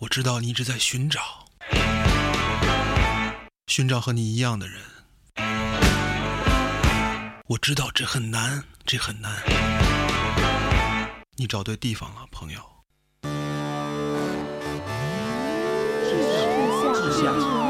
我知道你一直在寻找，寻找和你一样的人。我知道这很难，这很难。你找对地方了，朋友。志向、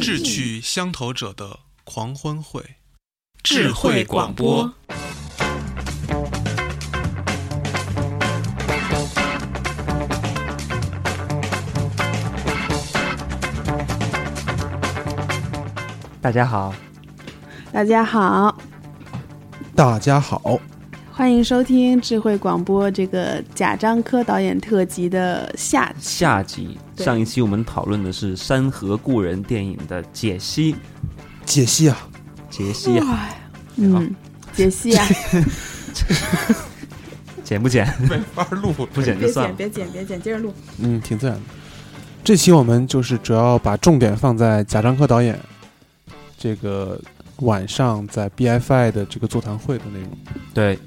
志趣相投者的狂欢会，智慧广播。大家好，大家好，大家好，欢迎收听智慧广播这个贾樟柯导演特辑的下集。下集上一期我们讨论的是《山河故人》电影的解析，解析啊，解析啊，嗯，解析啊，剪不剪？没法录。不剪就别剪，算了。别剪，别剪，接着录。嗯，挺自然的。这期我们就是主要把重点放在贾樟柯导演这个晚上在 BFI 的这个座谈会的内容。对，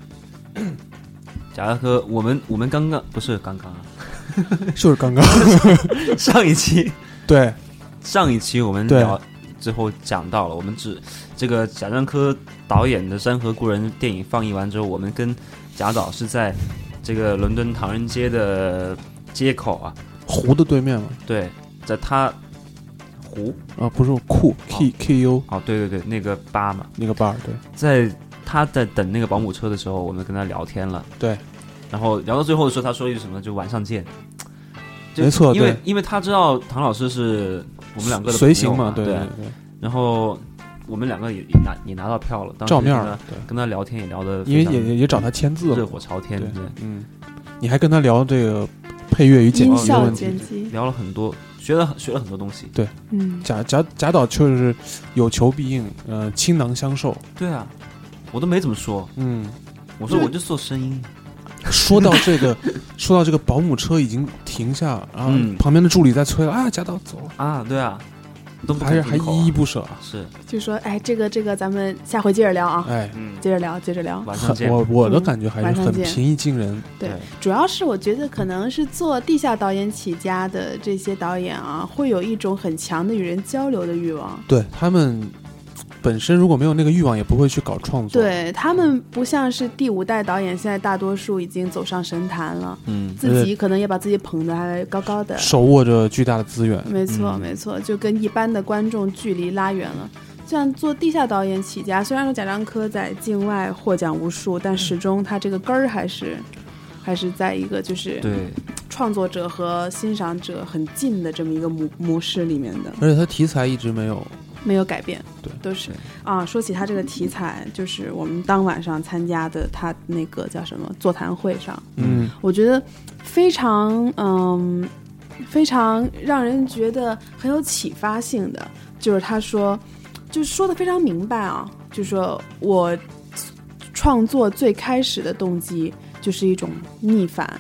贾樟柯，我们我们刚刚不是刚刚啊，就是刚刚。上一期。对。上一期我们对。聊之后讲到了，我们只这个贾樟柯导演的《山河故人》电影放映完之后，我们跟贾导是在这个伦敦唐人街的街口啊，湖的对面嘛，对，在他湖。啊，不是库 K K U 哦，对对对，那个吧嘛，那个 bar 对，在他在等那个保姆车的时候，我们跟他聊天了。对，然后聊到最后的时候，他说一句什么？就晚上见。没错因为因为他知道唐老师是我们两个的随朋友嘛，行嘛，对。对对对，然后我们两个也也拿也拿到票了，当时照面儿跟他对，跟他聊天也聊的，因为也也也找他签字热，火朝天，对对，嗯，你还跟他聊这个配乐与剪辑的问题。聊了很多，学了学了很多东西。对。嗯，贾贾贾导就是有求必应，呃，倾囊相授。对啊，我都没怎么说，嗯，我说我就做声音，说到这个，说到这个保姆车已经停下，然后嗯。旁边的助理在催了啊，贾导走了，啊，对啊，都不还是还停口啊。依依不舍啊。是，就说，哎，这个这个，咱们下回接着聊啊，哎，嗯，接着聊，接着聊。很晚上见。我我的嗯感觉还晚上见。是很平易近人。对对，主要是我觉得可能是做地下导演起家的这些导演啊，会有一种很强的与人交流的欲望。对他们本身如果没有那个欲望，也不会去搞创作。，对他们不像是第五代导演，现在大多数已经走上神坛了，嗯，自己可能也把自己捧得还高高的。手握着巨大的资源。没错，嗯没错，就跟一般的观众距离拉远了。像做地下导演起家，虽然说贾樟柯在境外获奖无数，但始终他这个根儿还是还是在一个就是对，创作者和欣赏者很近的这么一个模模式里面的，而且他题材一直没有，没有改变，对都是啊。说起他这个题材，就是我们当晚上参加的他那个叫什么座谈会上，嗯，我觉得非常嗯，非常让人觉得很有启发性的，就是他说，就说的非常明白啊，就说我创作最开始的动机就是一种逆反，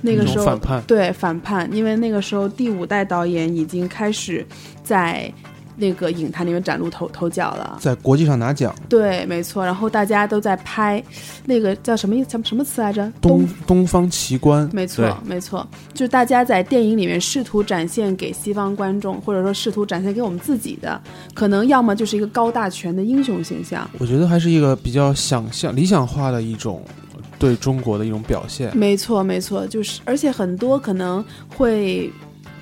那个时候反叛。对反叛，因为那个时候第五代导演已经开始在那个影坛里面崭露头头角了。在国际上拿奖，对，没错。然后大家都在拍那个叫什么意什么什么词来着？东东方奇观，没错，没错，就是大家在电影里面试图展现给西方观众，或者说试图展现给我们自己的，可能要么就是一个高大全的英雄形象，我觉得还是一个比较想象理想化的一种对中国的一种表现。没错，没错，就是而且很多可能会，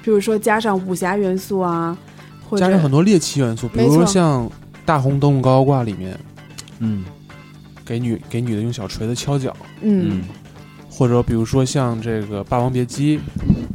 比如说加上武侠元素啊，加上很多猎奇元素，比如说像《大红灯笼高高挂》里面嗯。给女给女的用小锤子敲脚，嗯。嗯。或者比如说像这个《霸王别姬》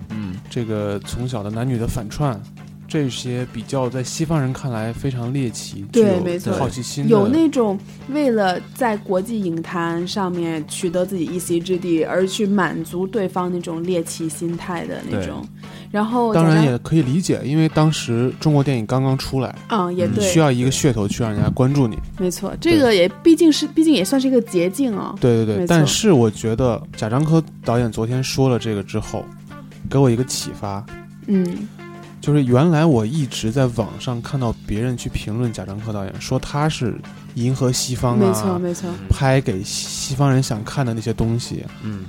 嗯。这个从小的男女的反串，这些比较在西方人看来非常猎奇、对没错。好奇心的，有那种为了在国际影坛上面取得自己一席之地而去满足对方那种猎奇心态的那种，然后当然也可以理解，因为当时中国电影刚刚出来，嗯也对，需要一个噱头去让人家关注你。没错，这个也毕竟是毕竟也算是一个捷径哦。对对对，但是我觉得贾樟柯导演昨天说了这个之后，给我一个启发，嗯就是原来我一直在网上看到别人去评论贾樟柯导演，说他是迎合西方没错啊，没错，拍给西方人想看的那些东西。嗯，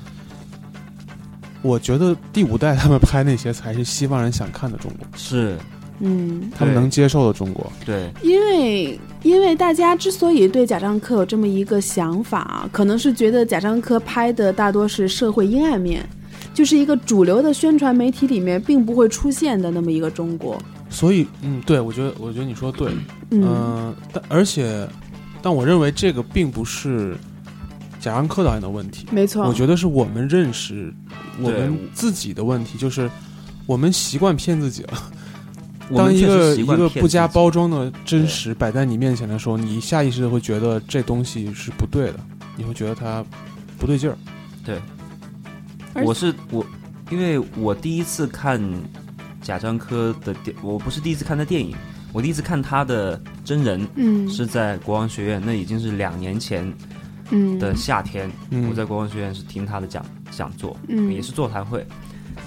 我觉得第五代他们拍那些才是西方人想看的中国，是。嗯，他们能接受的中国。对，因为因为大家之所以对贾樟柯有这么一个想法啊，可能是觉得贾樟柯拍的大多是社会阴暗面，就是一个主流的宣传媒体里面并不会出现的那么一个中国。所以，嗯，对我觉得，我觉得你说的对，嗯。嗯，但而且，但我认为这个并不是贾樟柯导演的问题，没错，我觉得是我们认识我们自己的问题，就是我们习惯骗自己了。当一个一个不加包装的真实摆在你面前的时候，你下意识的会觉得这东西是不对的，你会觉得它不对劲儿。而我是我，因为我第一次看贾樟柯的电，我不是第一次看他电影，我第一次看他的真人嗯是在国王学院，那已经是两年前嗯的夏天，嗯我在国王学院是听他的讲讲座，嗯也是座谈会，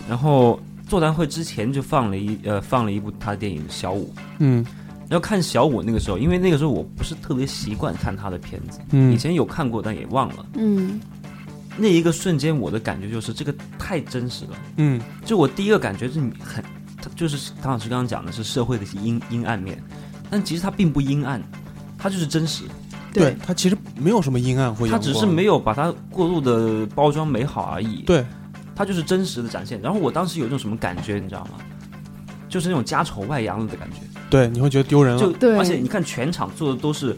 然后座谈会之前就放了一呃放了一部他的电影《小五》，嗯。然后看小五那个时候，因为那个时候我不是特别习惯看他的片子，嗯以前有看过但也忘了，嗯那一个瞬间我的感觉就是这个太真实了。嗯就我第一个感觉是你很，他就是唐老师刚刚讲的是社会的阴阴暗面，但其实它并不阴暗，它就是真实，对，它其实没有什么阴暗或阳它，只是没有把它过度的包装美好而已。，对，它就是真实的展现。然后我当时有一种什么感觉，你知道吗？就是那种家丑外扬了的感觉，对，你会觉得丢人了。就对而且你看全场坐的都是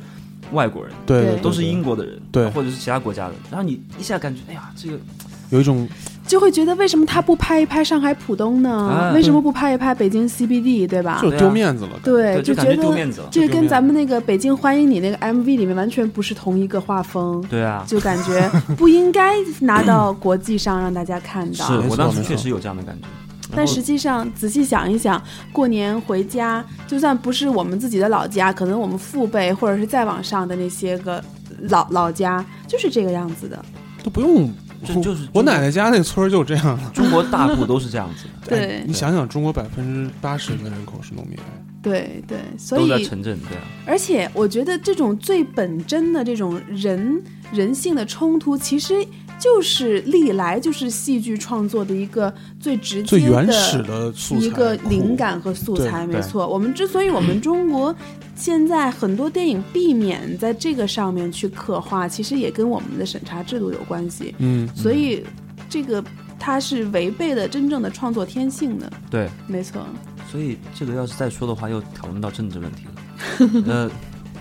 外国人，对对都是英国，的人，对或者是其他国家的，然后你一下感觉，哎呀，这个 有一种就会觉得为什么他不拍一拍上海浦东呢？啊为什么不拍一拍北京 CBD，对吧？就丢面子了。对，就感觉觉丢得面子了。这个跟咱们那个《北京欢迎你》那个 MV 里面完全不是同一个画风。对啊，就感觉不应该拿到国际上让大家看到。是我当时确实有这样的感觉。但实际上，仔细想一想，过年回家，就算不是我们自己的老家，可能我们父辈或者是再往上的那些个老老家，就是这个样子的。都不用，就就是我奶奶家那村儿就这样了。中国大部都是这样子的，对哎你想想，中国百分之八十的人口是农民，对对，所都在城镇，对啊，而且我觉得这种最本真的这种人人性的冲突，其实就是历来就是戏剧创作的一个最直接最原始的素材一个灵感和素材，没错。我们之所以我们中国现在很多电影避免在这个上面去刻画，其实也跟我们的审查制度有关系。嗯，所以这个它是违背了真正的创作天性的，对，没错。所以这个要是再说的话，又讨论到政治问题了。呃，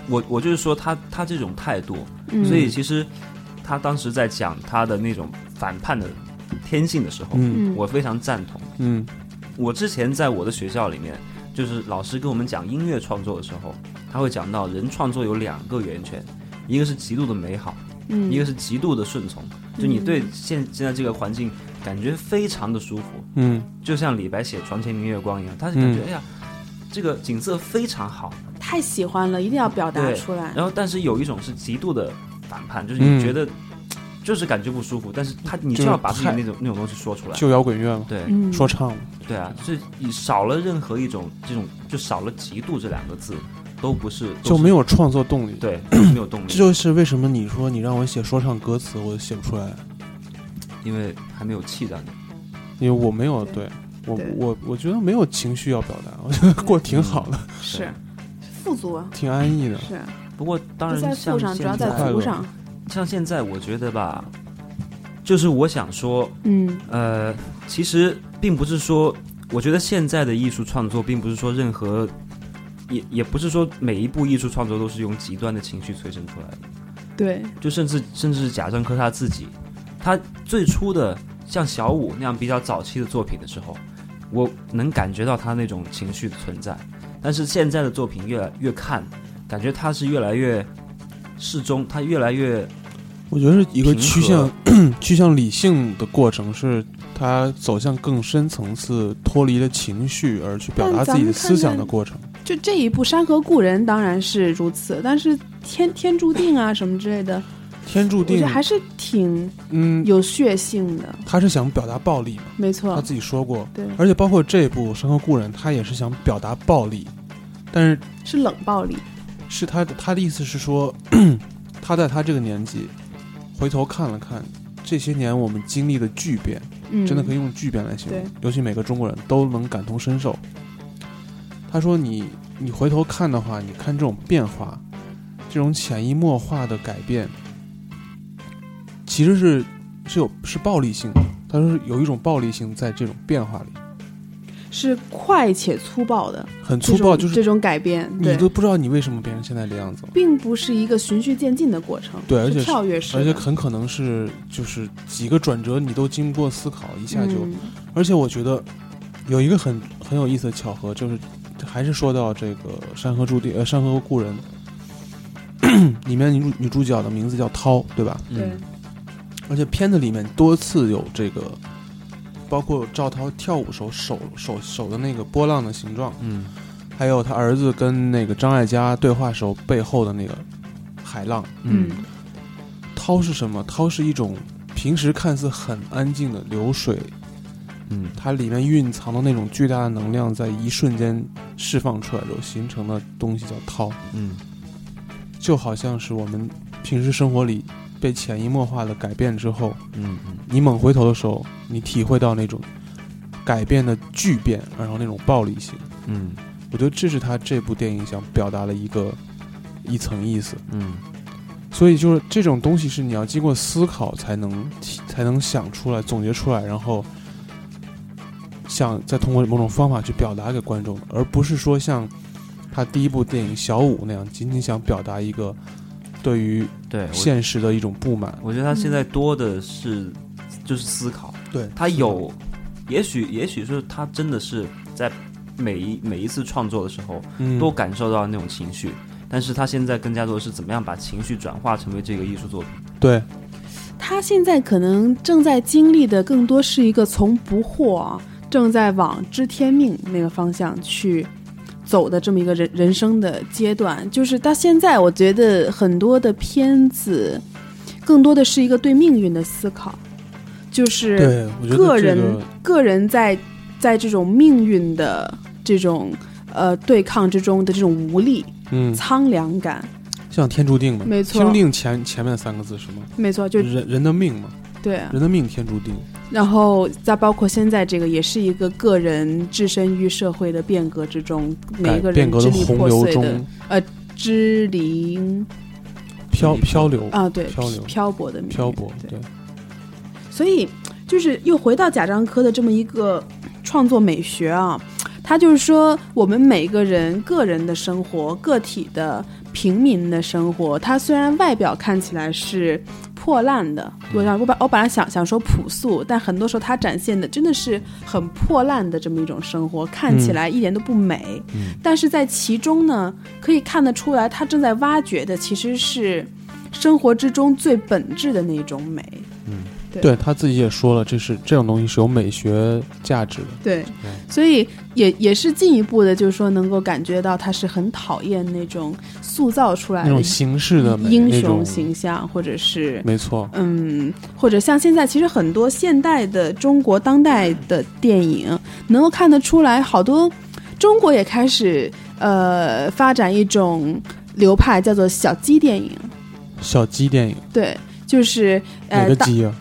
我我就是说他他这种态度，嗯，所以其实他当时在讲他的那种反叛的天性的时候，我非常赞同。嗯我之前在我的学校里面，就是老师跟我们讲音乐创作的时候，他会讲到人创作有两个源泉，一个是极度的美好，嗯一个是极度的顺从。就你对现现在这个环境感觉非常的舒服，嗯就像李白写“床前明月光”一样，他是感觉、嗯哎呀，这个景色非常好。太喜欢了，一定要表达出来。然后，但是有一种是极度的反叛，就是你嗯觉得、就是感觉不舒服，但是他你就就是要把自己太那种那种东西说出来。就摇滚乐嘛，对嗯，说唱嘛，对啊，是你少了任何一种这种，就少了“极度”这两个字，都不是就没有创作动力。对，没有动力这，就是为什么你说你让我写说唱歌词，我写不出来，因为还没有气在里。因为我没有对我我我觉得没有情绪要表达，我觉得过挺好的，是富足啊，挺安逸的。是不过当然在富上，主要在足上。像现在，我觉得吧，就是我想说，嗯呃，其实并不是说，我觉得现在的艺术创作，并不是说任何，也也不是说每一部艺术创作都是用极端的情绪催生出来的。对，就甚至甚至是贾樟柯他自己，他最初的像小五那样比较早期的作品的时候，我能感觉到他那种情绪的存在。但是现在的作品越来越看，感觉他是越来越适中，他越来越我觉得是一个趋向 趋向理性的过程，是他走向更深层次、脱离了情绪而去表达自己的思想的过程。就这一部《山河故人》当然是如此，但是天天注定啊什么之类的，天注定。还是挺嗯，有血性的。他是想表达暴力嘛，没错。他，自己说过，对，而且包括这部《山河故人》，他也是想表达暴力，但是是冷暴力。是他的他的意思是说，他在他这个年纪回头看了看这些年我们经历的巨变，嗯，真的可以用巨变来形容，尤其每个中国人都能感同身受。他说你你回头看的话，你看这种变化，这种潜移默化的改变，其实是是有是暴力性的。他说是有一种暴力性在这种变化里，是快且粗暴的，很粗暴，就是这种改变，你，都不知道你为什么变成现在这样子。并不是一个循序渐进的过程，对而且跳跃式，而且很可能是就是几个转折你都经不过思考，一下就。嗯而且我觉得有一个很很有意思的巧合，就是还是说到这个《山河注定》呃，《山河故人》里面女主女主角的名字叫涛，对吧？对嗯，而且片子里面多次有这个，包括赵涛跳舞时候手手手的那个波浪的形状，嗯。还有他儿子跟那个张艾嘉对话时候背后的那个海浪。嗯。涛是什么？涛是一种平时看似很安静的流水，嗯。它里面蕴藏的那种巨大的能量，在一瞬间释放出来之后形成的东西叫涛，嗯。就好像是我们平时生活里被潜移默化的改变之后，嗯嗯你猛回头的时候，你体会到那种改变的巨变，然后那种暴力性。嗯我觉得这是他这部电影想表达的一个一层意思。嗯所以就是这种东西是你要经过思考才能才能想出来、总结出来，然后想再通过某种方法去表达给观众，而不是说像他第一部电影《小五》那样，仅仅想表达一个对于对，现实的一种不满。我觉得他现在多的是就是思考，对他有，也许也许是他真的是在每一每一次创作的时候嗯都感受到那种情绪，但是他现在更加多的是怎么样把情绪转化成为这个艺术作品。对他现在可能正在经历的更多是一个从不惑啊，正在往知天命那个方向去走的这么一个人人生的阶段。就是到现在，我觉得很多的片子更多的是一个对命运的思考，就是个人、这个个人在在这种命运的这种呃对抗之中的这种无力、嗯，苍凉感，像天注定嘛，没错天注定前前面三个字是吗？没错，就人人的命嘛，对啊。人的命天注定。然后再包括现在这个，也是一个个人置身于社会的变革之中，每一个人支离破碎的呃支离漂漂流啊，对，漂流漂泊的漂泊，对对，所以就是又回到贾樟柯的这么一个创作美学啊，他就是说我们每个人个人的生活、个体的平民的生活，它虽然外表看起来是破烂的，我想我本我本来想想说朴素，但很多时候它展现的真的是很破烂的这么一种生活，看起来一点都不美。嗯。但是在其中呢，可以看得出来，他正在挖掘的其实是生活之中最本质的那种美。对对他自己也说了，这是这种东西是有美学价值的。对，所以也也是进一步的，就是说能够感觉到他是很讨厌那种塑造出来的那种形式的，英雄形象，或者是没错，嗯，或者像现在其实很多现代的中国当代的电影，能够看得出来，好多中国也开始呃发展一种流派，叫做小鸡电影。小鸡电影，对，就是哪个鸡啊？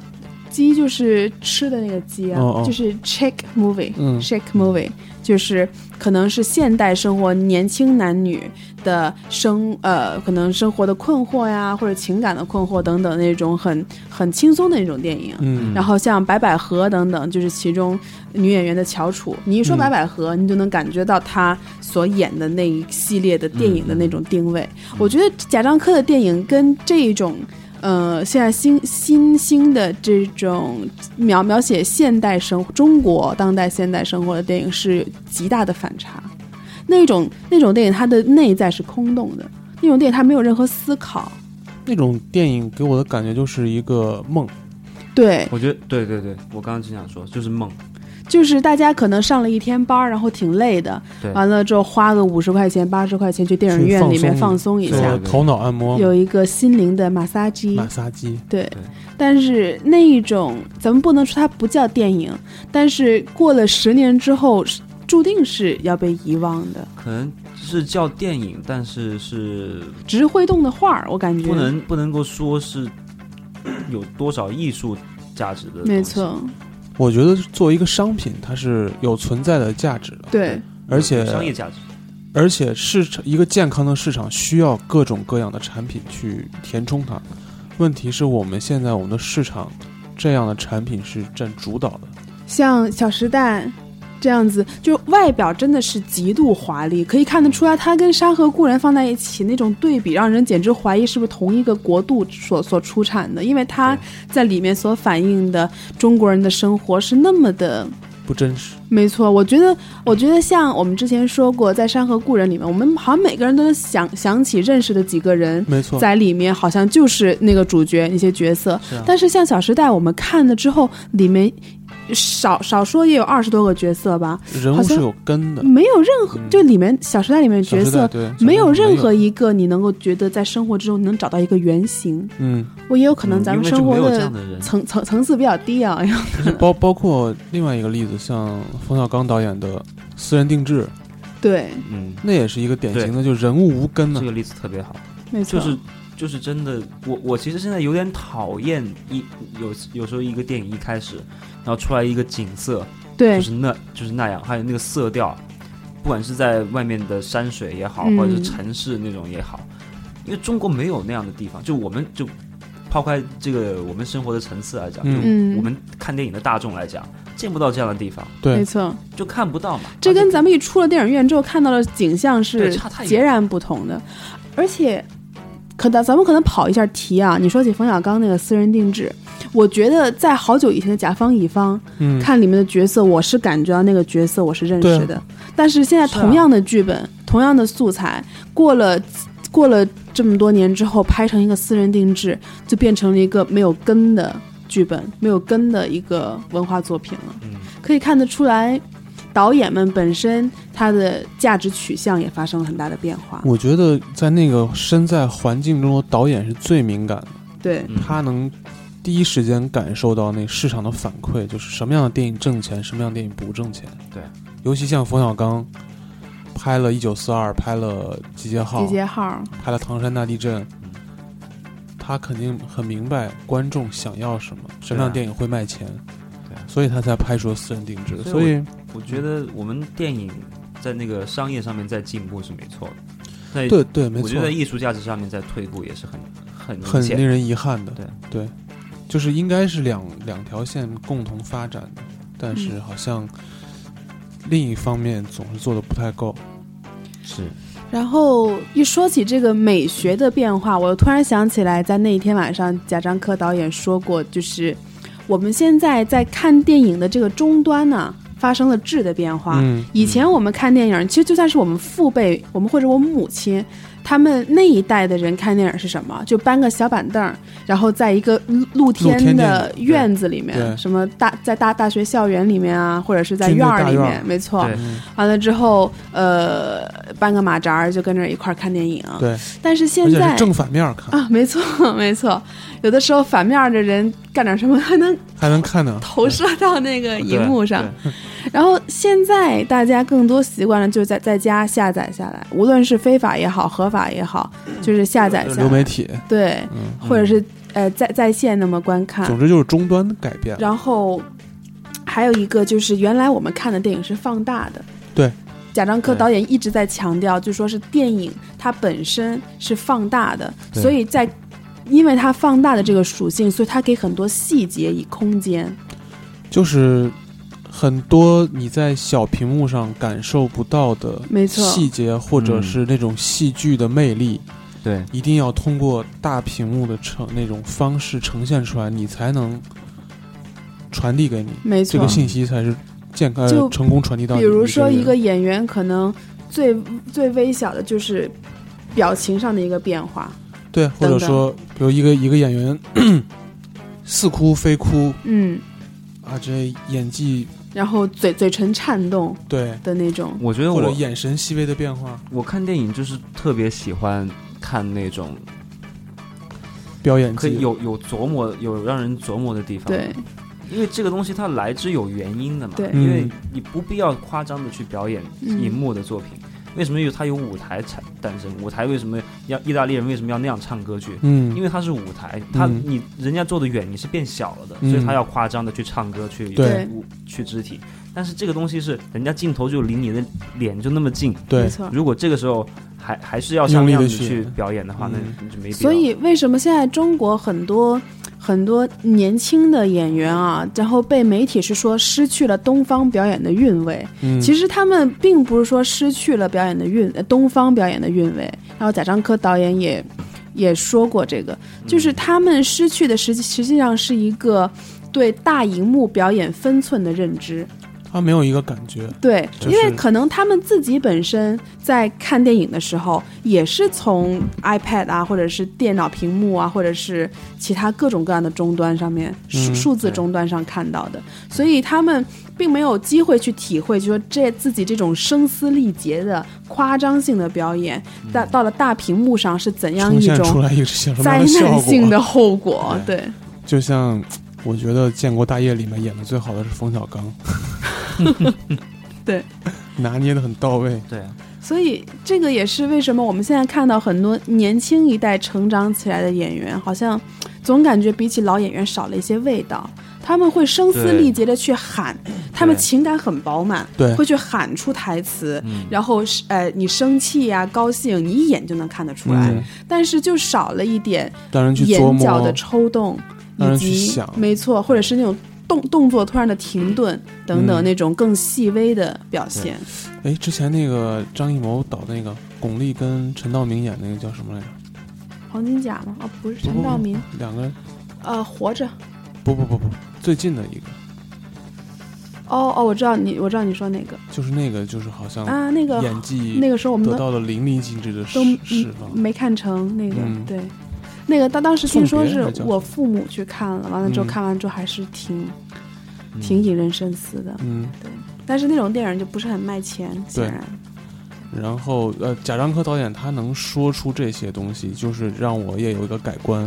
鸡就是吃的那个鸡啊，哦哦就是 shake movie，嗯 shake movie，就是可能是现代生活年轻男女的生呃，可能生活的困惑呀，或者情感的困惑等等那种很很轻松的那种电影。嗯，然后像白百合等等，就是其中女演员的翘楚。你一说嗯白百合，你就能感觉到她所演的那一系列的电影的那种定位。我觉得贾樟柯的电影跟这一种呃，现在新新兴的这种描描写现代生活、中国当代现代生活的电影是极大的反差。那种那种电影，它的内在是空洞的，那种电影它没有任何思考。那种电影给我的感觉就是一个梦，对，我觉得对对对，我刚刚就想说，就是梦，就是大家可能上了一天班儿，然后挺累的，对。完了之后花个五十块钱、八十块钱去电影院里面放松一下。头脑按摩、有一个心灵的马杀鸡。马杀鸡，对，但是那一种咱们不能说它不叫电影，但是过了十年之后，注定是要被遗忘的。可能是叫电影，但是是只是会动的画儿，我感觉。不能不能够说是有多少艺术价值的，没错，，我觉得作为一个商品，它是有存在的价值的，对，而且商业价值，而且市场一个健康的市场需要各种各样的产品去填充它。问题是我们现在我们的市场这样的产品是占主导的，像《小时代》这样子，就外表真的是极度华丽，可以看得出来，它跟《山河故人》放在一起那种对比，让人简直怀疑是不是同一个国度所所出产的，因为它在里面所反映的中国人的生活是那么的。不真实。没错，我觉得，我觉得像我们之前说过，在《山河故人》里面，我们好像每个人都能想想起认识的几个人，没错，在里面好像就是那个主角那些角色。是啊但是像《小时代》，我们看了之后，里面少少说也有二十多个角色吧，人物是有根的。没有任何、嗯。就里面《小时代》里面角色。对没有任何一一个你能够觉得在生活之中你能找到一个原型，嗯，我也有可能咱们生活的层层层次比较低啊，包包括另外一个例子，像冯小刚导演的《私人定制》，对，嗯，那也是一个典型的，就人物无根呢这。个例子特别好，没错，就是就是真的，我我其实现在有点讨厌一有有时候一个电影一开始，然后出来一个景色，对就是那就是那样，还有那个色调，不管是在外面的山水也好，嗯或者是城市那种也好，因为中国没有那样的地方，就我们就抛开这个我们生活的层次来讲，嗯就嗯我们看电影的大众来讲，见不到这样的地方，对没，错。就看不到嘛。这跟咱们一出了电影院之后看到的景象是截然不同的，而且可能咱们可能跑一下题啊。你说起冯小刚那个私人定制，我觉得在好久以前的甲方乙方嗯，看里面的角色，我是感觉到那个角色我是认识的，但是现在同样的剧本、同样的素材，过了过了这么多年之后，拍成一个私人定制，就变成了一个没有根的剧本，没有根的一个文化作品了。嗯，可以看得出来，导演们本身他的价值取向也发生了很大的变化。我觉得在那个身在环境中的导演是最敏感的，对，嗯他能第一时间感受到那市场的反馈，就是什么样的电影挣钱，什么样的电影不挣钱。对，尤其像冯小刚拍了《一九四二》，拍了《集结号集》，结号，拍了《唐山大地震》，他肯定很明白观众想要什么，什么样的电影会卖钱，啊所以他才拍出了私人定制。所以所以，我觉得我们电影在那个商业上面在进步是没错的，在对对，没错我觉得，艺术价值上面在退步也是很很很令人遗憾的。对对，就是应该是两两条线共同发展的，但是嗯好像另一方面总是做的不太够。是然后一说起这个美学的变化，我突然想起来，在那一天晚上，贾樟柯导演说过，就是我们现在在看电影的这个终端呢，发生了质的变化。嗯，以前我们看电影，其实就算是我们父辈，我们或者我母亲，他们那一代的人看电影是什么？就搬个小板凳儿，然后在一个露露天天的院子里面，什么大在大大学校园里面啊，或者是在院儿里面，没错。完了之后，呃，搬个马扎儿就跟着一块儿看电影。对，但是现在是正反面看，啊，没错 没错，有的时候反面的人干点什么，还能还能看呢。投射到那个荧幕上。对然后现在大家更多习惯了，就是在在家下载下来，无论是非法也好，合法也好，就是下载下来，流媒体，对，嗯，或者是呃在在线那么观看。总之就是终端的改变。然后还有一个就是，原来我们看的电影是放大的。对。贾樟柯导演一直在强调，就说是电影它本身是放大的，所以在因为它放大的这个属性，所以它给很多细节以空间。就是很多你在小屏幕上感受不到的没错。细节，或者嗯是那种戏剧的魅力，对。一定要通过大屏幕的呈那种方式呈现出来，你才能传递给你。没错。这个。信息，才是健康就成功传递到你。比如说，一个演员可能最最微小的就是表情上的一个变化，对，或者等等。说，比如一个一个演员 似哭非哭嗯，啊，这演技然后嘴嘴唇颤动对，的那种，我觉得我或者眼神细微的变化，我看电影就是特别喜欢看那种表演可以有有琢磨、有让人琢磨的地方。对，因为这个东西它来之有原因的嘛。对。因为嗯你不必要夸张的去表演嗯。荧幕的作品。为什么有它有舞台产诞生？舞台为什么要意大利人为什么要那样唱歌剧？嗯，因为它是舞台，它嗯你人家坐得远，你是变小了的，嗯所以他要夸张的去唱歌去对舞去肢体。但是这个东西是人家镜头就离你的脸就那么近，对没，错。如果这个时候还还是要像那样子去去表演的话，那就没必要。所以为什么现在中国很多很多年轻的演员啊，然后被媒体是说失去了东方表演的韵味？嗯，其实他们并不是说失去了表演的韵，呃东方表演的韵味。然后贾樟柯导演也也说过这个，就是他们失去的实际实际上是一个对大荧幕表演分寸的认知。他没有一个感觉，对，就是因为可能他们自己本身在看电影的时候，也是从 iPad 啊，或者是电脑屏幕啊，或者是其他各种各样的终端上面数嗯数字终端上看到的，所以他们并没有机会去体会，就说这自己这种声嘶力竭的夸张性的表演，到到了大屏幕上是怎样一种灾？难性的后果。对，就像我觉得《建国大业》里面演的最好的是冯小刚，对，拿捏的很到位。对啊，所以这个也是为什么我们现在看到很多年轻一代成长起来的演员，好像总感觉比起老演员少了一些味道。他们会声嘶力竭的去喊，他们情感很饱满，对。会去喊出台词，嗯。然后是呃你生气呀、高兴，你一眼就能看得出来。嗯，但是就少了一点让人去琢磨。眼角的抽动，以及想没错，或者是那种动动作突然的停顿等等嗯那种更细微的表现。哎，之前那个张艺谋导那个巩俐跟陈道明演那个叫什么来着？黄金甲吗？哦，不是陈道明，两个人呃，活着。不不不不，最近的一个哦哦，我知道你，我知道你说哪个就是那个，就是好像啊？那个演技那个时候我们得到了淋漓尽致的释放。没看成那个，嗯对，那个当当时听说是我父母去看了，完了之后嗯。看完之后还是挺、嗯。挺引人深思的，嗯，对但是那种电影就不是很卖钱，显然，然后呃，贾樟柯导演他能说出这些东西，就是让我也有一个改观，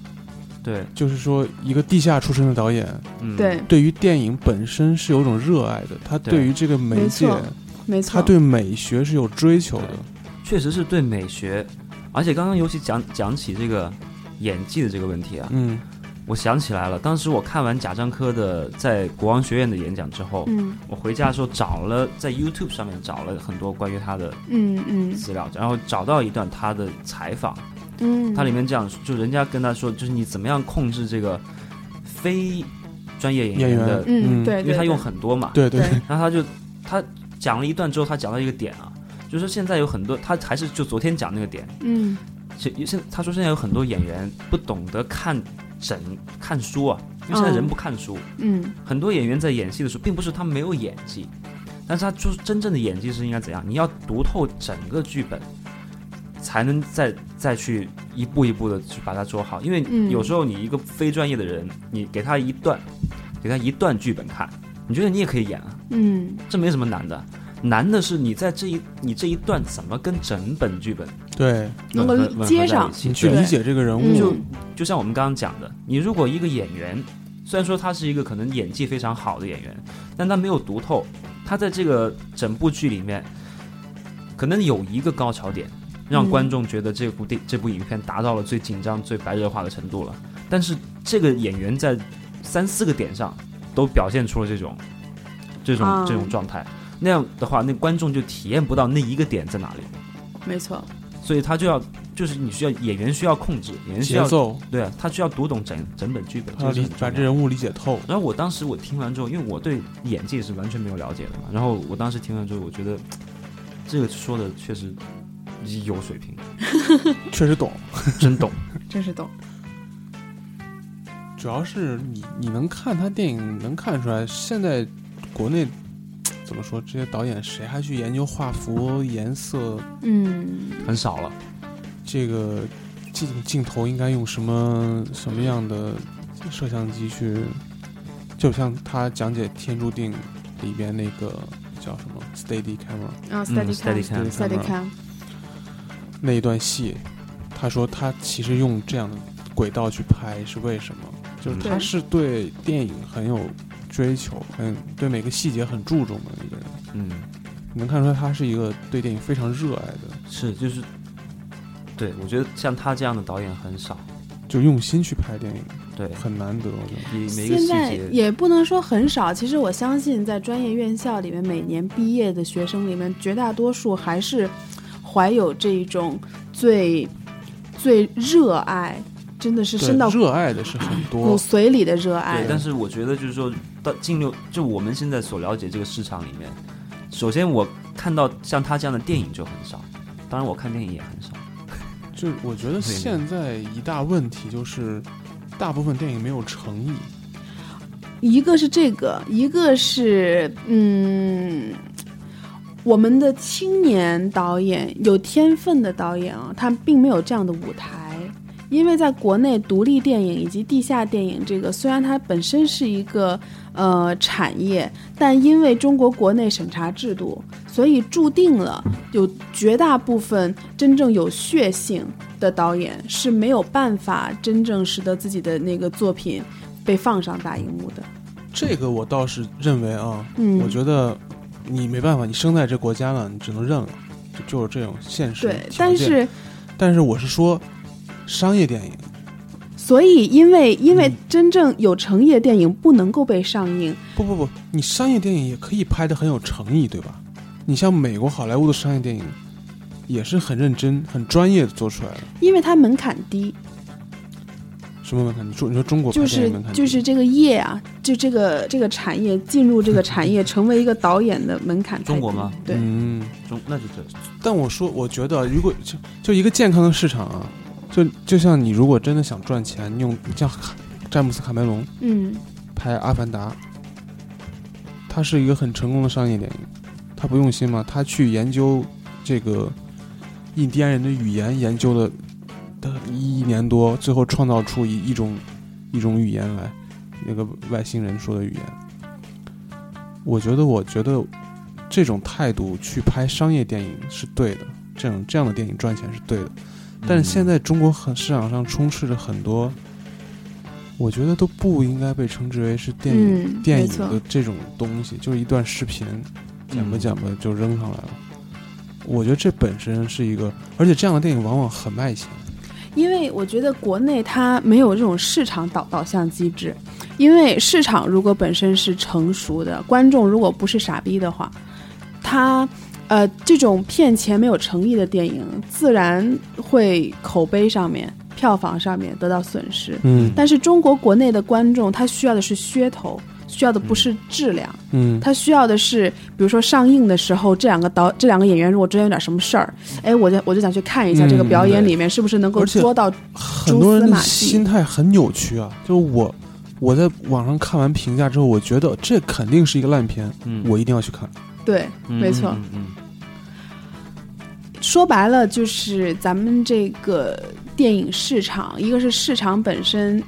对，就是说一个地下出身的导演，嗯，对，对于电影本身是有种热爱的，他对对于这个媒介没错，没错，他对美学是有追求的。确实是对美学，而且刚刚尤其讲讲起这个演技的这个问题啊，嗯。我想起来了，当时我看完贾樟柯的在国王学院的演讲之后，嗯。我回家的时候找了在 YouTube 上面找了很多关于他的嗯嗯。资料，然后找到一段他的采访，嗯，他里面这样，就人家跟他说，就是你怎么样控制这个非专业演演员员的，嗯。对，因为他用对。对很多嘛，对对。对。然后他就他讲了一段之后，他讲到一个点啊，就是说现在有很多，他还是就昨天讲那个点，嗯。现现他说现在有很多演员不懂得看整看书啊，因为现在人嗯不看书，嗯。很多演员在演戏的时候，并不是他没有演技，但是他就是真正的演技是应该怎样？你要读透整个剧本，才能再再去一步一步的去把它做好。因为嗯。有时候你一个非专业的人，你给他一段，给他一段剧本看，你觉得你也可以演啊，嗯。这没什么难的。难的是你在这一你这一段怎么跟整本剧本对，能够接上。你去理解这个人物，嗯。就就像我们刚刚讲的，你如果一个演员，虽然说他是一个可能演技非常好的演员，但他没有读透，他在这个整部剧里面，可能有一个高潮点，让嗯观众觉得这部电、这部影片达到了最紧张、最白热化的程度了。但是这个演员在三四个点上都表现出了这种这种、啊这种状态，那样的话，那观众就体验不到那一个点在哪里，没错，所以他就要就是你需要演员需要控制，演员需要节奏，对啊，他需要读懂整整本剧本，他要理这个是把这人物理解透。然后我当时我听完之后，因为我对演技是完全没有了解的嘛，然后我当时听完之后，我觉得这个说的确实有水平，确实懂。真懂。真是懂。主要是你你能看他电影，能看出来现在国内怎么说，这些导演谁还去研究画幅、颜色，嗯，很少了。这个镜镜头应该用什么什么样的摄像机去？就像他讲解《天注定》里边那个叫什么 Steady Camera 啊嗯，steady steady cam cam steady cam，那一段戏，他说他其实用这样的轨道去拍是为什么？就是他是对电影很有追求，很对每个细节很注重的一个人。嗯，你能看出来他是一个对电影非常热爱的，是就是，对我觉得像他这样的导演很少。就用心去拍电影，对，很难得。我觉得每每一个现在，也不能说很少，其实我相信在专业院校里面，每年毕业的学生里面，绝大多数还是怀有这一种最最热爱，真的是深到热爱的是很多骨，髓里的热爱对，。但是我觉得就是说，到进入就我们现在所了解这个市场里面，首先我看到像他这样的电影就很少，当然我看电影也很少。就我觉得现在一大问题就是，大部分电影没有诚意。一个是这个，一个是嗯，我们的青年导演有天分的导演啊，他并没有这样的舞台。因为在国内，独立电影以及地下电影这个，虽然它本身是一个呃产业，但因为中国国内审查制度，所以注定了有绝大部分真正有血性的导演是没有办法真正使得自己的那个作品被放上大荧幕的。这个我倒是认为啊，嗯我觉得你没办法，你生在这国家了，你只能认了，就就是这种现实对，但是但是我是说，商业电影，所以因为因为嗯。真正有诚意的电影不能够被上映，不不不，你商业电影也可以拍的很有诚意，对吧？你像美国好莱坞的商业电影，也是很认真、很专业的做出来的。因为它门槛低，什么门槛？你说你说中国就是就是这个业啊，就这个这个产业进入这个产业，成为一个导演的门槛。中国吗？对，嗯，中那就这但我说，我觉得如果就就一个健康的市场啊，就就像你如果真的想赚钱，你用像詹姆斯卡梅隆嗯拍《阿凡达》，他是一个很成功的商业电影，他不用心吗？他去研究这个印第安人的语言，研究了的一年多，最后创造出一一种一种语言来，那个外星人说的语言。我觉得，我觉得这种态度去拍商业电影是对的，这种这样的电影赚钱是对的。但是现在中国很市场上充斥着很多，我觉得都不应该被称之为是电影、嗯，电影的这种东西，就是一段视频，剪吧嗯剪吧就扔上来了。我觉得这本身是一个，而且这样的电影往往很卖钱。因为我觉得国内它没有这种市场导导向机制，因为市场如果本身是成熟的，观众如果不是傻逼的话，它呃这种骗钱没有诚意的电影，自然会口碑上面、票房上面得到损失。嗯但是中国国内的观众，他需要的是噱头，需要的不是质量，嗯，他需要的是，比如说上映的时候，这两个导这两个演员如果之间有点什么事儿，哎，我就我就想去看一下嗯这个表演里面是不是能够而且捉到很多人的蛛丝马迹心态很扭曲啊。就是我我在网上看完评价之后，我觉得这肯定是一个烂片，嗯，我一定要去看。对，嗯没错。嗯嗯说白了就是咱们这个电影市场，一个是市场本身，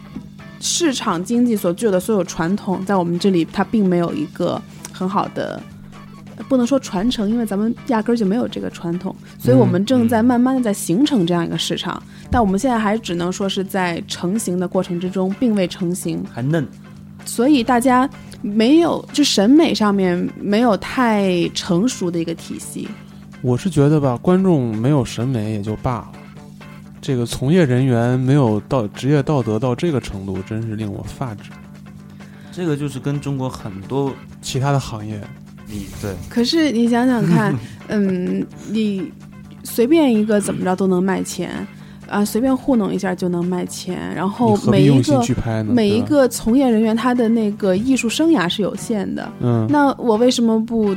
市场经济所具有的所有传统，在我们这里它并没有一个很好的。不能说传承，因为咱们压根儿就没有这个传统，所以我们正在慢慢的在形成这样一个市场，但我们现在还只能说是在成型的过程之中，并未成型。还嫩，所以大家没有就审美上面没有太成熟的一个体系。我是觉得吧，观众没有审美也就罢了，这个从业人员没有到职业道德到这个程度，真是令我发指。这个就是跟中国很多其他的行业，你对。可是你想想看，嗯，你随便一个怎么着都能卖钱啊，随便糊弄一下就能卖钱，然后每一个去拍呢？每一，个从业人员他的那个艺术生涯是有限的，嗯，那我为什么不不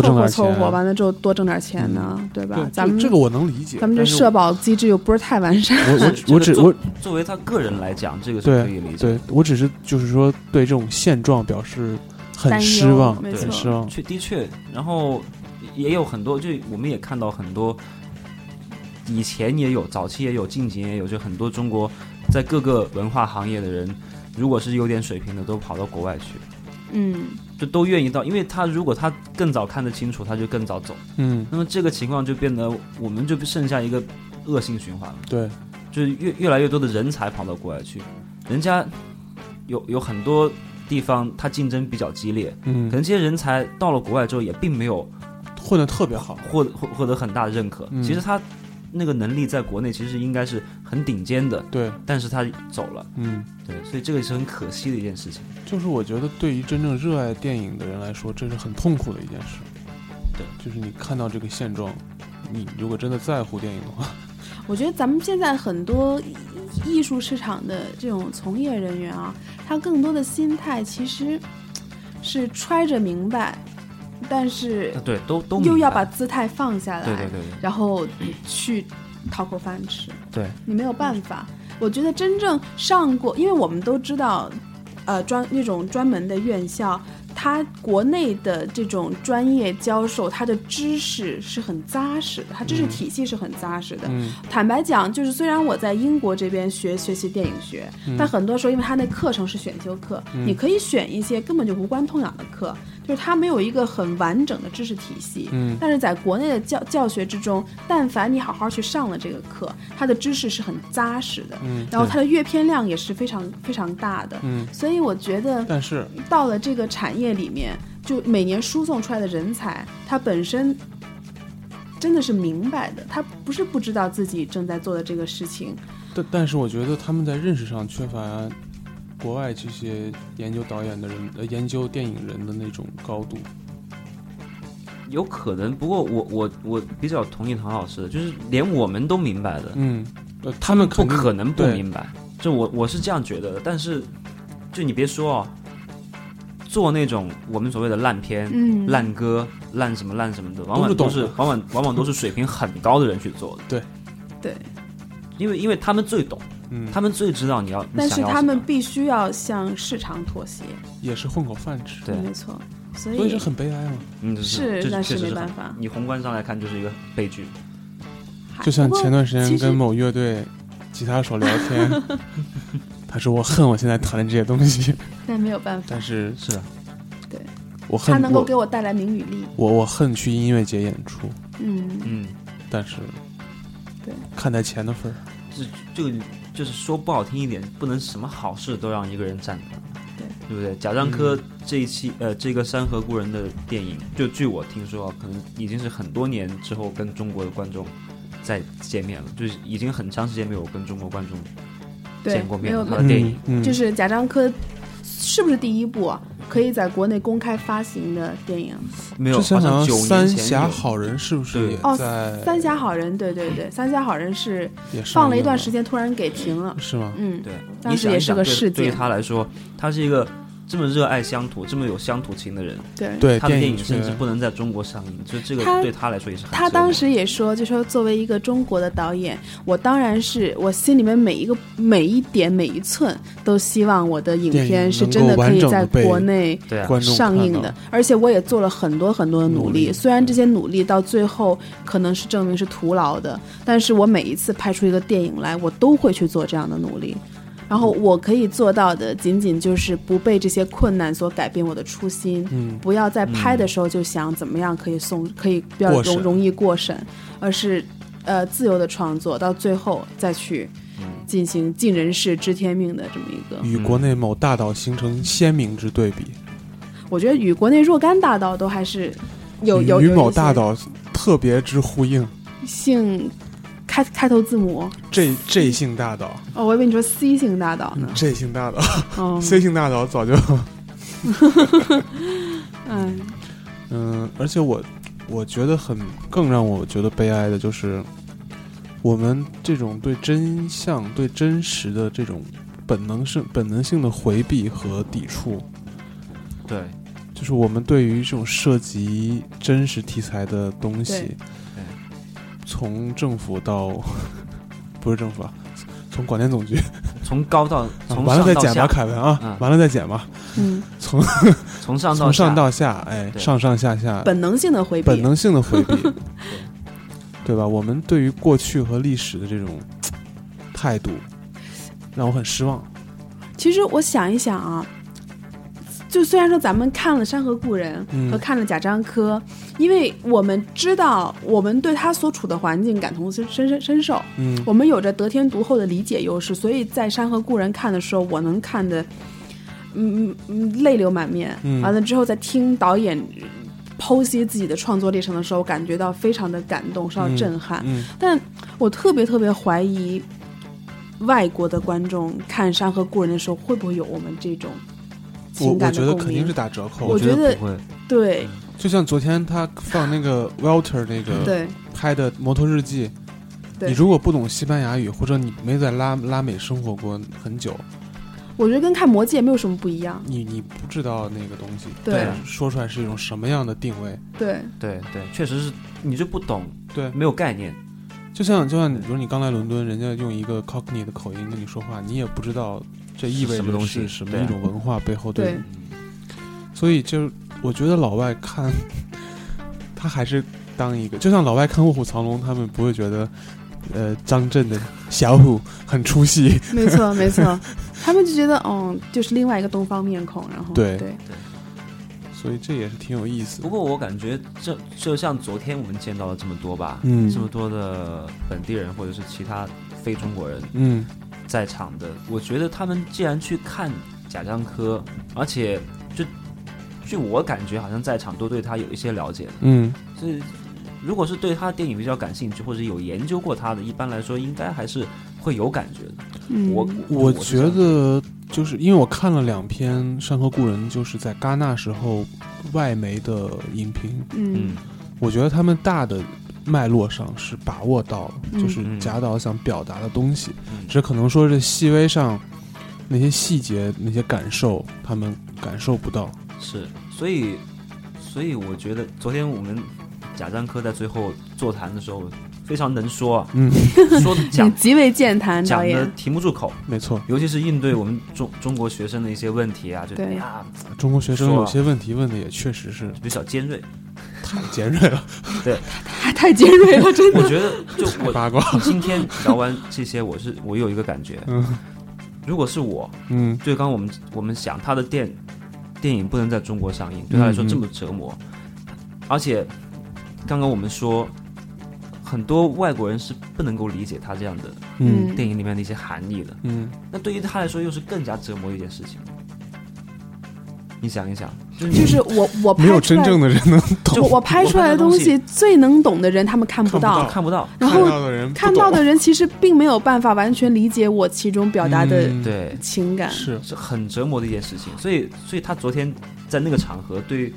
多挣凑合点钱啊。凑合，完了之后多挣点钱呢，对吧？对，咱们这这个我能理解。咱们这社保机制又不是太完善。我我我只我作为他个人来讲，这个是可以理解对的。我只是就是说对这种现状表示很失望，没错很失望。确的确，然后也有很多，就我们也看到很多，以前也有，早期也有，近几年也有，就很多中国在各个文化行业的人，如果是有点水平的，都跑到国外去，嗯，就都愿意到，因为他如果他更早看得清楚，他就更早走。嗯，那么这个情况就变得，我们就剩下一个恶性循环了。对，就是越越来越多的人才跑到国外去，人家有有很多地方他竞争比较激烈，嗯可，能这些人才到了国外之后也并没有混得特别好。获得获获得很大的认可。嗯其实他那个能力在国内其实应该是很顶尖的，对，但是他走了，嗯，对，所以这个是很可惜的一件事情。就是我觉得对于真正热爱电影的人来说，这是很痛苦的一件事。对，就是你看到这个现状，你如果真的在乎电影的话，我觉得咱们现在很多艺艺术市场的这种从业人员啊，他更多的心态其实是揣着明白，但是啊对，都都又要把姿态放下来，对对对对然后去讨口饭吃。对，你没有办法。我觉得真正上过，因为我们都知道，呃，专那种专门的院校，它国内的这种专业教授，他的知识是很扎实的，他知识嗯体系是很扎实的。嗯坦白讲，就是虽然我在英国这边学学习电影学，嗯但很多时候因为他那课程是选修课，嗯你可以选一些根本就无关痛痒的课，就是它没有一个很完整的知识体系。嗯但是在国内的教教学之中，但凡你好好去上了这个课，它的知识是很扎实的，嗯，然后它的阅片量也是非常非常大的。嗯，所以我觉得但是到了这个产业里面，就每年输送出来的人才，他本身真的是明白的，他不是不知道自己正在做的这个事情。但但是我觉得他们在认识上缺乏国外这些研究导演的人，呃，研究电影人的那种高度。有可能。不过我我我比较同意唐老师的，就是连我们都明白的，嗯，呃，他们不可能不明白。就我我是这样觉得的，但是就你别说哦，做那种我们所谓的烂片、嗯，烂歌、烂什么烂什么的，往往都是都是往往往往都是水平很高的人去做的，对，因为因为他们最懂，嗯，他们最知道你要，你但是他们必须要向市场妥协，也是混口饭吃，对。没错。所所以以这很悲哀嘛。嗯这是那是确实没办法。你宏观上来看就是一个悲剧。就像前段时间跟某乐队吉他手聊天，他说我恨我现在弹的这些东西，但没有办法。但，是是的，对。我恨他能够给我带来名与利。我我恨去音乐节演出，嗯，嗯，但是对。看在钱的份儿，这这个就是说不好听一点，不能什么好事都让一个人占的，对对不对？贾樟嗯柯这一期、呃这个《山河故人》的电影，就据我听说啊，可能已经是很多年之后跟中国的观众再见面了，就是已经很长时间没有跟中国观众见过，面没有了他的电影嗯，嗯就是贾樟柯是不是第一部啊？可以在国内公开发行的电影没有，之前好好像九三峡好人是不是哦在《三峡好人》，对对对，《三峡好人》是放了一段时间，突然给停了。是吗？嗯，对，当时也是个事件对于。他来说，他是一个这么热爱乡土、这么有乡土情的人，对，对，他的电影影甚至不能在中国上映，就这个他对他来说也是很他当时也说，就说作为一个中国的导演，我当然是我心里面每一个每一点每一寸都希望我的影片是真的可以在国内上映的，而且我也做了很多很多的努努。力虽然这些努力到最后可能是证明是徒劳的，但是我每一次拍出一个电影来，我都会去做这样的努力。然后我可以做到的，仅仅就是不被这些困难所改变我的初心，嗯，不要在拍的时候就想怎么样可以送，可以比较容容易过审，而是呃自由的创作，到最后再去嗯进行尽人事知天命的这么一个。与国内某大岛形成鲜明之对比。我觉得与国内若干大岛都还是有有与某大岛特别之呼应。姓开开头字母。J J 姓大岛哦，我以为你说 C 姓大岛呢。，J 姓大岛哦，，C 姓大岛早就 嗯。嗯，而且我我觉得很更让我觉得悲哀的就是，我们这种对真相、对真实的这种本能性、本能性的回避和抵触，对，就是我们对于这种涉及真实题材的东西对，从政府到 不是政府啊，从广电总局，从高到从完了再减吧，上到下，凯文啊，嗯。完了再减吧，嗯，从 从上到从上下到下，哎，上上下下，本能性的回避，本能性的回避，对吧？我们对于过去和历史的这种态度，让我很失望。其实我想一想啊，就虽然说咱们看了《山河故人》嗯和看了贾樟柯，因为我们知道我们对他所处的环境感同身身身身受，嗯我们有着得天独厚的理解优势，所以在《山河故人》看的时候，我能看的，嗯嗯嗯，泪流满面。嗯完了之后，在听导演剖析自己的创作历程的时候，感觉到非常的感动，受到震撼。嗯但我特别特别怀疑，外国的观众看《山河故人》的时候，会不会有我们这种我情我觉得肯定是？打折扣。我觉得不会，对就像昨天他放那个 Walter 那个对拍的《摩托日记》，对你如果不懂西班牙语，或者你没在拉拉美生活过很久，我觉得跟看《魔戒》没有什么不一样。你你不知道那个东西，对啊说出来是一种什么样的定位。对对对，确实是你就不懂，对没有概念，就像就像比如你刚来伦敦，人家用一个 Cockney 的口音跟你说话，你也不知道这意味着什么东西是什么对啊一种文化背后对的。所以就我觉得老外看，他还是当一个，就像老外看《卧虎藏龙》，他们不会觉得，呃，张震的小虎很出戏。没错没错，他们就觉得嗯，就是另外一个东方面孔，然后对对所以这也是挺有意思的。不过我感觉这就像昨天我们见到了这么多吧，嗯这么多的本地人或者是其他非中国人嗯在场的，我觉得他们既然去看贾樟柯，而且就据我感觉，好像在场都对他有一些了解，嗯。所以如果是对他的电影比较感兴趣或者有研究过他的，一般来说应该还是会有感觉的。嗯，我我觉得就是因为我看了两篇《山河故人》，就是在戛纳时候外媒的影评，嗯嗯。我觉得他们大的脉络上是把握到了，嗯。就是嗯贾导想表达的东西，嗯。只可能说是细微上那些细节、那些感受，他们感受不到。是，所以所以我觉得昨天我们贾樟柯在最后座谈的时候非常能说啊，嗯，说的讲 极为健谈，讲的停不住口，没错，尤其是应对我们中中国学生的一些问题啊，就对。哎呀中国学生有些问题问的也确实是比较尖锐。太尖锐了，对。太太尖锐了，真的。我觉得就 我八卦。今天聊完这些，我是我有一个感觉，嗯。如果是我，嗯。对刚刚我们我们想他的电电影不能在中国上映，对他来说这么折磨，而且刚刚我们说。很多外国人是不能够理解他这样的嗯。电影里面的一些含义的，嗯，那对于他来说又是更加折磨的一件事情。你想一想，就是我我没有拍出来真正的人能懂，我我拍出来的东西最能懂的人，他们看不到到，看不到，然后看到的人看到的人其实并没有办法完全理解我其中表达的嗯对，情感。是是很折磨的一件事情。所以，所以他昨天在那个场合，对于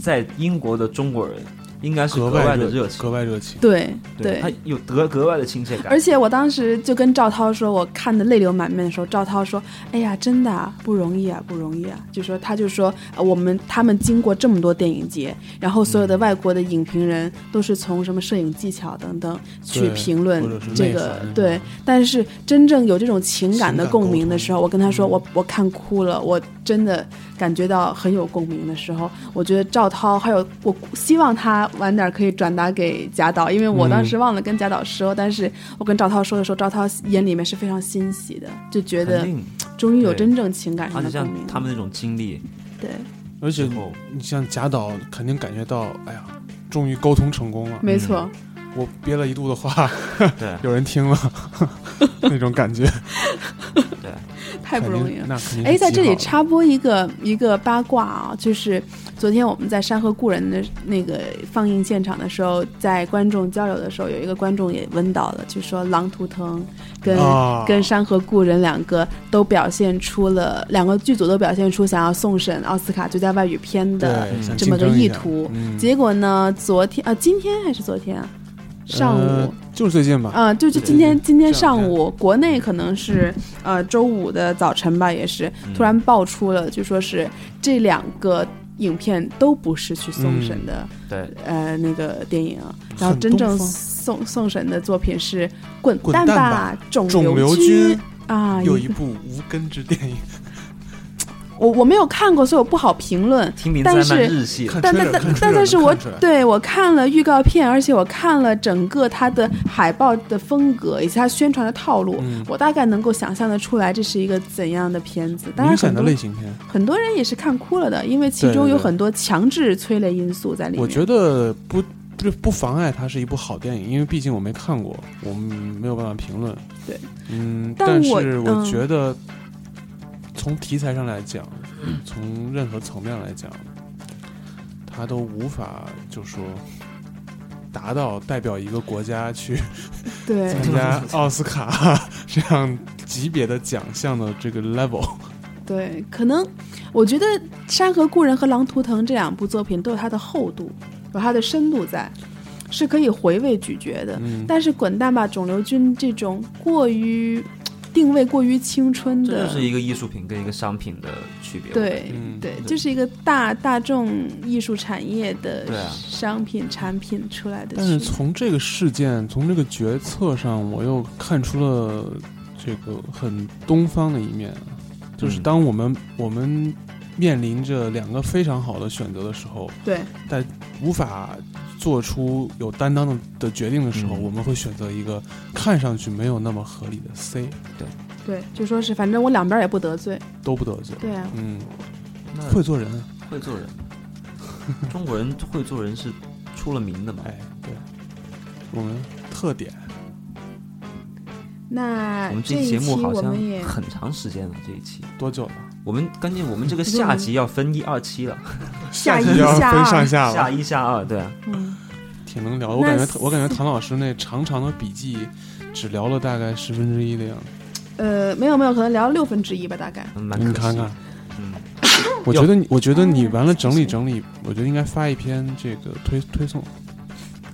在英国的中国人，应该是格外外的热情格，外热情。对对他有格格外的亲切感而。且我当时就跟赵涛说，我看的泪流满面的时候，赵涛说：“哎呀，真的啊，不容易啊，不容易啊。”就说他就说，呃我们他们经过这么多电影节，然后所有的外国的影评人都是从什么摄影技巧等等去评论这个对，但是真正有这种情感的共鸣的时候，我跟他说，嗯我我看哭了，我真的感觉到很有共鸣的时候，我觉得赵涛还有我希望他晚点可以转达给贾导，因为我当时忘了跟贾导说，但是我跟赵涛说的时候，赵涛眼里面是非常欣喜的，就觉得，终于有真正情感上的共鸣。他们那种经历对，而且，你像贾导肯定感觉到，哎呀，终于沟通成功了。没错，我憋了一肚子话，对。有人听了，那种感觉。对，太不容易了。那肯定哎，在这里插播一个一个八卦啊，就是昨天我们在《山河故人》的那个放映现场的时候，在观众交流的时候，有一个观众也问到了，就说《狼图腾》跟、啊跟《山河故人》两个都表现出了两个剧组都表现出想要送审奥斯卡最佳外语片的这么个意图。嗯结果呢，昨天啊，今天还是昨天啊？上午。呃就是最近吧，啊、就就对今天今天。上午，国内可能是呃周五的早晨吧，也是嗯。突然爆出了，就说是这两个影片都不是去送审的，对，呃，那个电影啊。然后真正送送审的作品是《滚滚蛋吧蛋吧，肿肿瘤君君》啊，又一部无根之电影，我我没有看过，所以我不好评论。听名字但是但但但但但是我对我看了预告片，而且我看了整个它的海报的风格以及它宣传的套路，嗯我大概能够想象的出来这是一个怎样的片子。当然很多的类型片。很多人也是看哭了的，因为其中有很多强制催泪因素在里面。我觉得不不不妨碍它是一部好电影，因为毕竟我没看过，我们没有办法评论。对，嗯，但我但是我嗯觉得从题材上来讲，从任何层面来讲，它都无法就说达到代表一个国家去 对参加奥斯卡 这样级别的奖项的这个 level。对，可能我觉得《山河故人》和《狼图腾》这两部作品都有它的厚度，有它的深度在，是可以回味咀嚼的。嗯，但是《滚蛋吧，肿瘤君》这种过于定位过于青春的，这就是一个艺术品跟一个商品的区别。对、嗯对，对。就是一个大大众艺术产业的商品产品出来的但是。从这个事件，从这个决策上，我又看出了这个很东方的一面，就是嗯。当我们、我们面临着两个非常好的选择的时候，对。但无法做出有担当的的决定的时候，嗯。我们会选择一个看上去没有那么合理的 C，对，对就说是反正我两边也不得罪。都不得罪。对啊，嗯，会做人，会做人，中国人会做人是出了名的嘛。哎，对，我们特点。那我们这期期节目好像很长时间了，这一期。多久了？我们关键我们这个下集要分一二期了，下一下分上下下，一下二，对啊，嗯，挺能聊的。我感觉我感觉唐老师那长长的笔记只聊了大概十分之一的样子。呃，没有没有，可能聊六分之一吧，大概。你看看，嗯，我觉得你，我觉得你哎完了整理整理，我觉得应该发一篇这个推推送，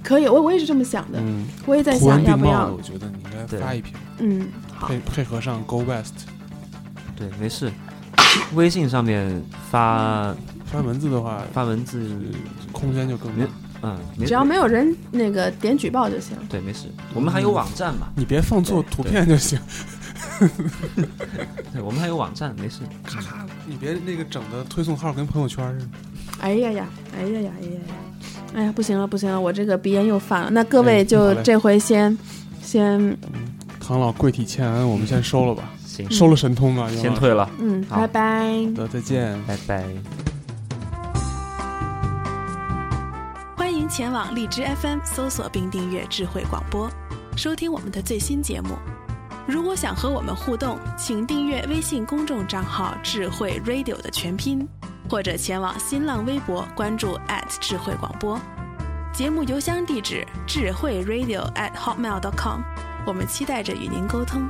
可以，我我也是这么想的，嗯，我也在想要不要。我觉得你应该发一篇，嗯，好。配，配合上 Go West，对，没事。微信上面发发文字的话，发文字，空间就更大没。嗯，只要没有人那个点举报就行。对，没事。我们还有网站嘛？你别放错图片就行。对，我们还有网站，没事。咔咔，你别那个整的推送号跟朋友圈似的。哎呀呀，哎呀呀，哎呀呀，哎呀，不行了不行了，我这个鼻炎又犯了。那各位就这回先先唐老跪体欠安，我们先收了吧，行，收了神通吧，先退了，嗯，好拜拜。得再见。拜拜。欢迎前往荔枝 FM 搜索并订阅智慧广播，收听我们的最新节目。如果想和我们互动，请订阅微信公众账号“智慧 Radio” 的全拼，或者前往新浪微博关注智慧广播。节目邮箱地址：智慧 Radio at hotmail.com。我们期待着与您沟通。